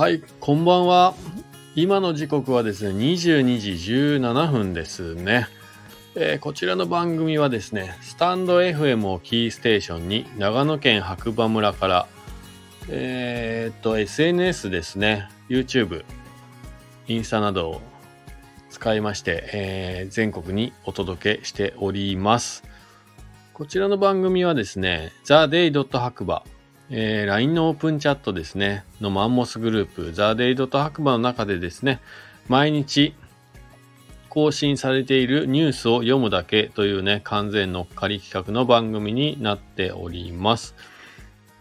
はい、こんばんは。今の時刻はですね、22時17分ですね。えーこちらの番組はですね、スタンド FM をキーステーションに長野県白馬村から、えーっと、SNS ですね、YouTube、インスタなどを使いまして、えー全国にお届けしております。こちらの番組はですね、theday. 白馬、えー LINE のオープンチャットですね、のマンモスグループ、theday. 白馬の中でですね、毎日更新されているニュースを読むだけというね、完全乗っかり企画の番組になっております。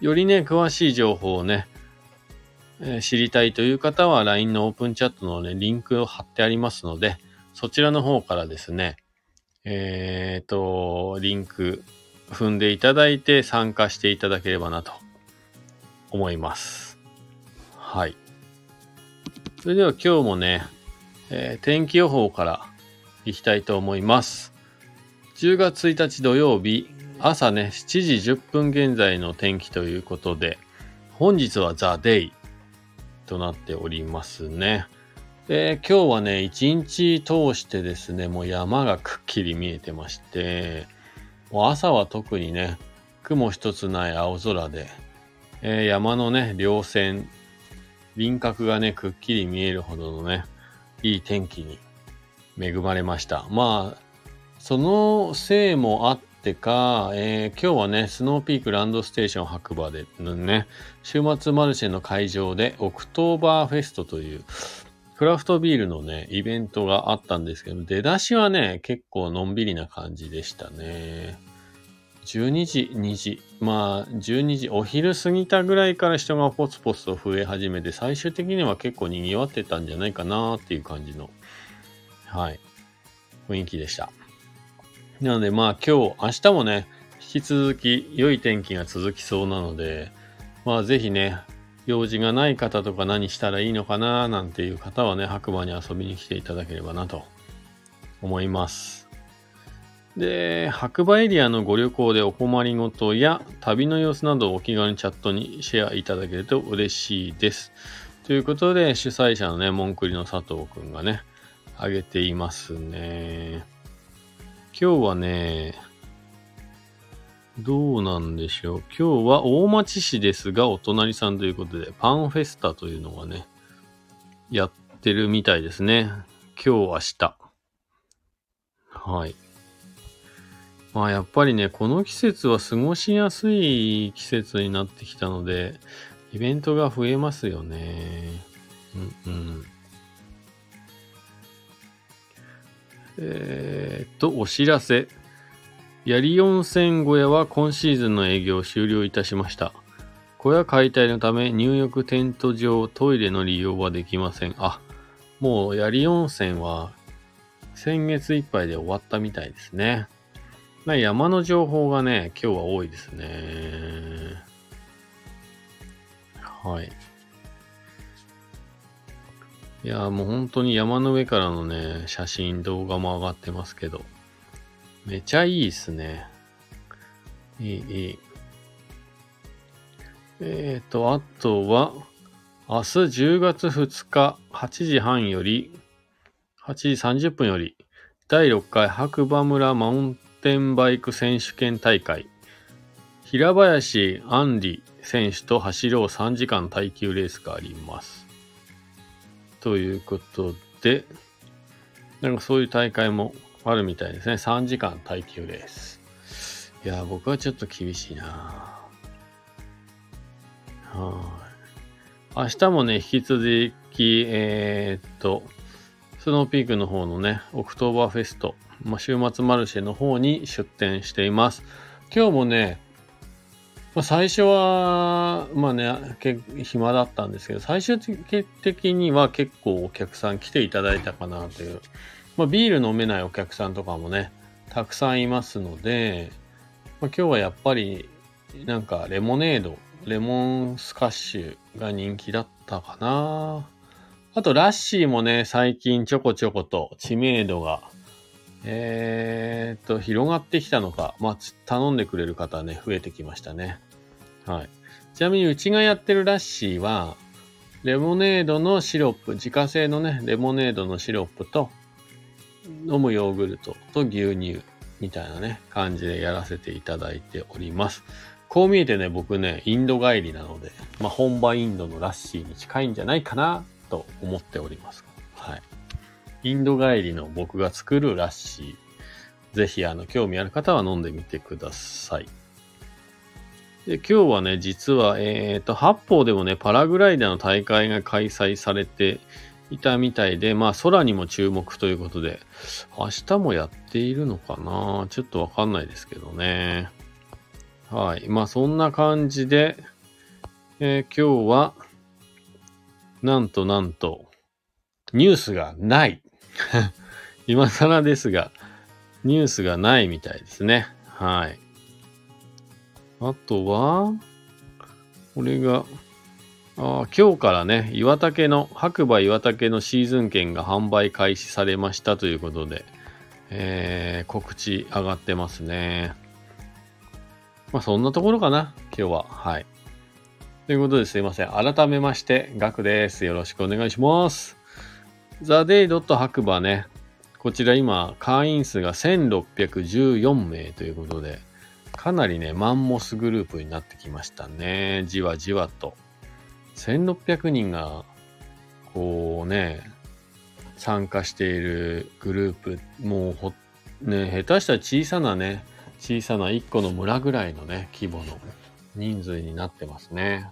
よりね、詳しい情報をね、えー知りたいという方は LINE のオープンチャットのね、リンクを貼ってありますので、そちらの方からですね、えっ、と、リンク踏んでいただいて参加していただければなと思います。はい。それでは今日もね、えー天気予報からいきたいと思います。10月1日土曜日、朝ね、7時10分現在の天気ということで、本日はザ・デイとなっておりますね。で、今日はね、一日通してですね、もう山がくっきり見えてまして、もう朝は特にね、雲一つない青空で、えー山のね、稜線、輪郭がね、くっきり見えるほどのね、いい天気に恵まれました。まあ、そのせいもあってか、えー今日はね、スノーピークランドステーション白馬でのね、週末マルシェの会場でオクトーバーフェストというクラフトビールのね、イベントがあったんですけど、出だしはね、結構のんびりな感じでしたね。12時、2時、まあ、12時、お昼過ぎたぐらいから人がポツポツと増え始めて、最終的には結構賑わってたんじゃないかなっていう感じの、はい、雰囲気でした。なので、まあ今日、明日もね、引き続き良い天気が続きそうなので、まあぜひね、用事がない方とか何したらいいのかななんていう方はね、白馬に遊びに来ていただければなと思います。で、白馬エリアのご旅行でお困りごとや旅の様子などをお気軽にチャットにシェアいただけると嬉しいです。ということで、主催者のね、モンクリの佐藤くんがね、あげていますね。今日はね、どうなんでしょう。今日は大町市ですが、お隣さんということで、パンフェスタというのがね、やってるみたいですね。今日、明日。はい。まあやっぱりね、この季節は過ごしやすい季節になってきたので、イベントが増えますよね。うんうん。えーっと、お知らせ。槍温泉小屋は今シーズンの営業を終了いたしました。小屋解体のため入浴テント上、トイレの利用はできません。あ、もう槍温泉は先月いっぱいで終わったみたいですね。まあ山の情報がね、今日は多いですね。はい。いやもう本当に山の上からのね、写真、動画も上がってますけど、めちゃいいっすね。いい、いい。えーと、あとは、明日10月2日8時半より、8時30分より、第6回白馬村マウンテンバイク選手権大会、平林杏里選手と走ろう3時間耐久レースがあります。ということで、なんかそういう大会もあるみたいですね。3時間耐久レース。いや、僕はちょっと厳しいなはい。明日もね、引き続き、えーっと、スノーピークの方のね、オクトーバーフェスト、まあ、週末マルシェの方に出店しています。今日もね、まあ、最初は、まあね、暇だったんですけど、最終的には結構お客さん来ていただいたかなという。まあ、ビール飲めないお客さんとかもね、たくさんいますので、まあ、今日はやっぱり、なんかレモネード、レモンスカッシュが人気だったかな。あと、ラッシーもね、最近ちょこちょこと知名度が、えーっと、広がってきたのか、まあ、頼んでくれる方ね、増えてきましたね。はい。ちなみに、うちがやってるラッシーは、レモネードのシロップ、自家製のね、レモネードのシロップと、飲むヨーグルトと牛乳みたいなね、感じでやらせていただいております。こう見えてね、僕ね、インド帰りなので、まあ、本場インドのラッシーに近いんじゃないかなと思っております。はい。インド帰りの僕が作るラッシー。ぜひ、あの、興味ある方は飲んでみてください。で、今日はね、実は、えっ、と、八方でもね、パラグライダーの大会が開催されていたみたいで、まあ、空にも注目ということで、明日もやっているのかな？ちょっとわかんないですけどね。はい。まあそんな感じで、えー、今日は、なんとなんと、ニュースがない。今更ですが、ニュースがないみたいですね。はい。あとは、これが、あ今日からね、岩竹の、白馬岩竹のシーズン券が販売開始されましたということで、えー、告知上がってますね。まあそんなところかな、今日は。はい。ということですいません。改めまして、ガクです。よろしくお願いします。ザ・デイ・ドット白馬ね。こちら今、会員数が1614名ということで、かなりね、マンモスグループになってきましたね。じわじわと。1600人が、こうね、参加しているグループ、もうほ、ね、下手したら小さなね、小さな1個の村ぐらいのね、規模の人数になってますね。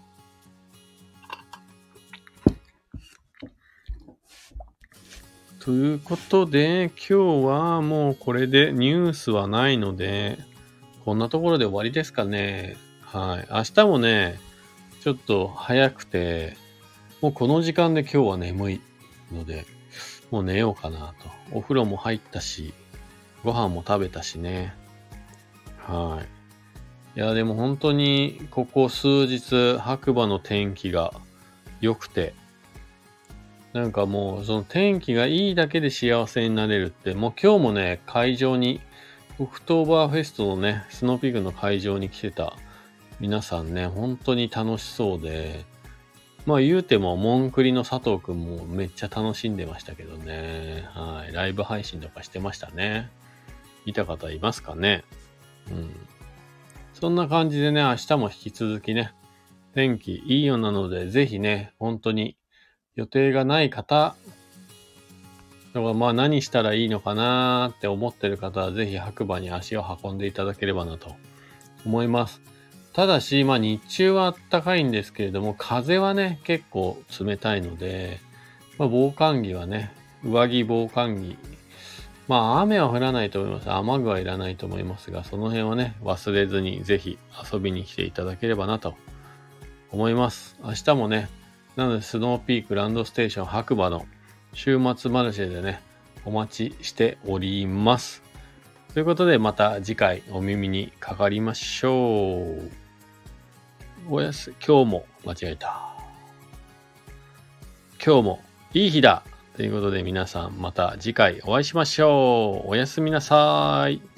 ということで、今日はもうこれでニュースはないので、こんなところで終わりですかね。はい。明日もね、ちょっと早くて、もうこの時間で今日は眠いので、もう寝ようかなと。お風呂も入ったし、ご飯も食べたしね。はい。いや、でも本当に、ここ数日、白馬の天気が良くて、なんかもう、その天気がいいだけで幸せになれるって、もう今日もね、会場に、オクトーバーフェストのね、スノーピグの会場に来てた皆さんね、本当に楽しそうで、まあ言うても、モンクリの佐藤くんもめっちゃ楽しんでましたけどね。はい。ライブ配信とかしてましたね。見た方いますかねうん。そんな感じでね、明日も引き続きね、天気いいようなので、ぜひね、本当に予定がない方、だからまあ何したらいいのかなって思ってる方は、ぜひ白馬に足を運んでいただければなと思います。ただし、まあ日中は暖かいんですけれども、風はね、結構冷たいので、まあ防寒着はね、上着防寒着まあ雨は降らないと思います。雨具はいらないと思いますが、その辺はね、忘れずにぜひ遊びに来ていただければなと思います。明日もね、なのでスノーピークランドステーション白馬の週末マルシェでね、お待ちしております。ということでまた次回お耳にかかりましょう。おやす、今日も間違えた。今日もいい日だということで皆さんまた次回お会いしましょう。おやすみなさい。